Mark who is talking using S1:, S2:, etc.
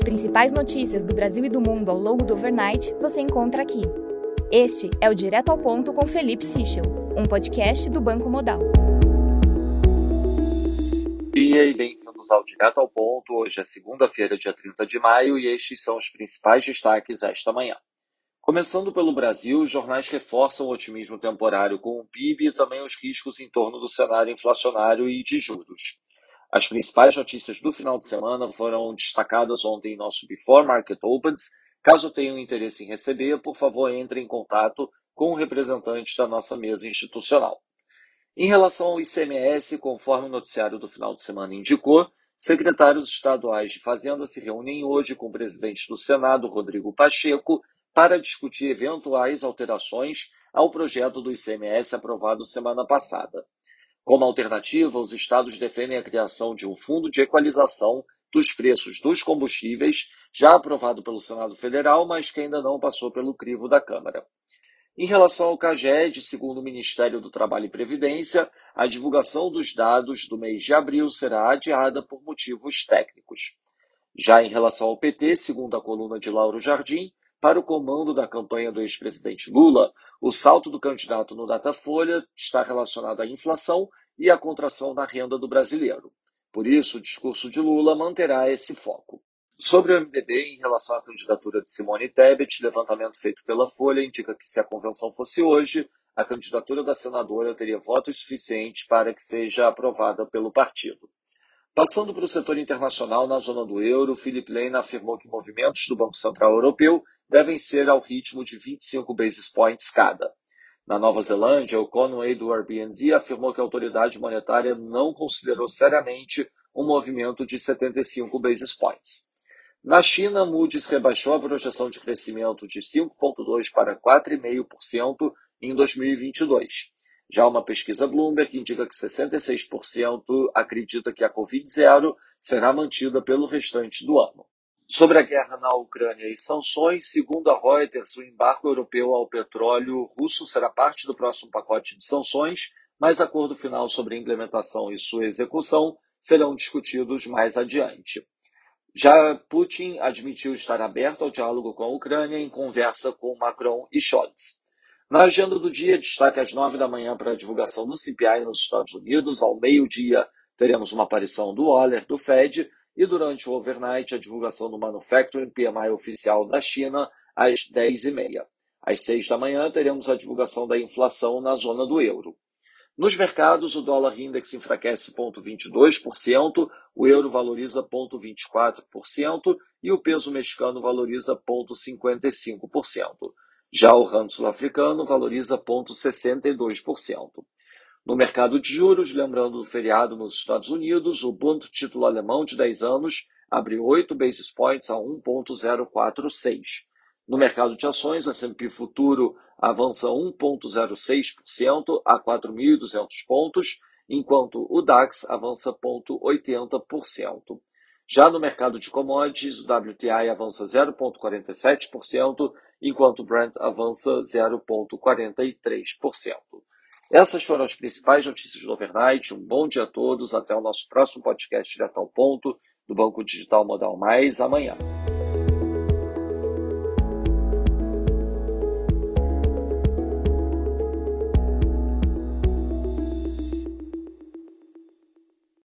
S1: As principais notícias do Brasil e do mundo ao longo do overnight você encontra aqui. Este é o Direto ao Ponto com Felipe Sichel, um podcast do Banco Modal.
S2: Dia e bem-vindos ao Direto ao Ponto. Hoje é segunda-feira, dia 30 de maio, e estes são os principais destaques esta manhã. Começando pelo Brasil, os jornais reforçam o otimismo temporário com o PIB e também os riscos em torno do cenário inflacionário e de juros. As principais notícias do final de semana foram destacadas ontem em nosso Before Market Opens. Caso tenham interesse em receber, por favor, entre em contato com o representante da nossa mesa institucional. Em relação ao ICMS, conforme o noticiário do final de semana indicou, secretários estaduais de Fazenda se reúnem hoje com o presidente do Senado, Rodrigo Pacheco, para discutir eventuais alterações ao projeto do ICMS aprovado semana passada. Como alternativa, os estados defendem a criação de um fundo de equalização dos preços dos combustíveis, já aprovado pelo Senado Federal, mas que ainda não passou pelo crivo da Câmara. Em relação ao CAGED, segundo o Ministério do Trabalho e Previdência, a divulgação dos dados do mês de abril será adiada por motivos técnicos. Já em relação ao PT, segundo a coluna de Lauro Jardim, para o comando da campanha do ex-presidente Lula, o salto do candidato no Datafolha está relacionado à inflação e à contração da renda do brasileiro. Por isso, o discurso de Lula manterá esse foco. Sobre o MDB, em relação à candidatura de Simone Tebet, levantamento feito pela Folha indica que se a convenção fosse hoje, a candidatura da senadora teria votos suficientes para que seja aprovada pelo partido. Passando para o setor internacional, na zona do euro, Philip Lane afirmou que movimentos do Banco Central Europeu devem ser ao ritmo de 25 basis points cada. Na Nova Zelândia, o Conway do Airbnb afirmou que a autoridade monetária não considerou seriamente um movimento de 75 basis points. Na China, Moody's rebaixou a projeção de crescimento de 5,2% para 4,5% em 2022. Já uma pesquisa Bloomberg indica que 66% acredita que a Covid-0 será mantida pelo restante do ano. Sobre a guerra na Ucrânia e sanções, segundo a Reuters, o embargo europeu ao petróleo russo será parte do próximo pacote de sanções, mas acordo final sobre a implementação e sua execução serão discutidos mais adiante. Já Putin admitiu estar aberto ao diálogo com a Ucrânia em conversa com Macron e Scholz. Na agenda do dia, destaque às nove da manhã para a divulgação do CPI nos Estados Unidos. Ao meio-dia, teremos uma aparição do Oller, do Fed, e durante o overnight a divulgação do Manufacturing PMI oficial da China às 10h30. Às 6 da manhã teremos a divulgação da inflação na zona do euro. Nos mercados, o dólar index enfraquece 0,22%, o euro valoriza 0,24% e o peso mexicano valoriza 0,55%. Já o rand sul-africano valoriza 0,62%. No mercado de juros, lembrando do feriado nos Estados Unidos, o Bund título alemão de 10 anos abre 8 basis points a 1,046. No mercado de ações, o S&P Futuro avança 1,06% a 4.200 pontos, enquanto o DAX avança 0,80%. Já no mercado de commodities, o WTI avança 0,47%, enquanto o Brent avança 0,43%. Essas foram as principais notícias do Overnight. Um bom dia a todos. Até o nosso próximo podcast direto ao ponto do Banco Digital Modal Mais amanhã.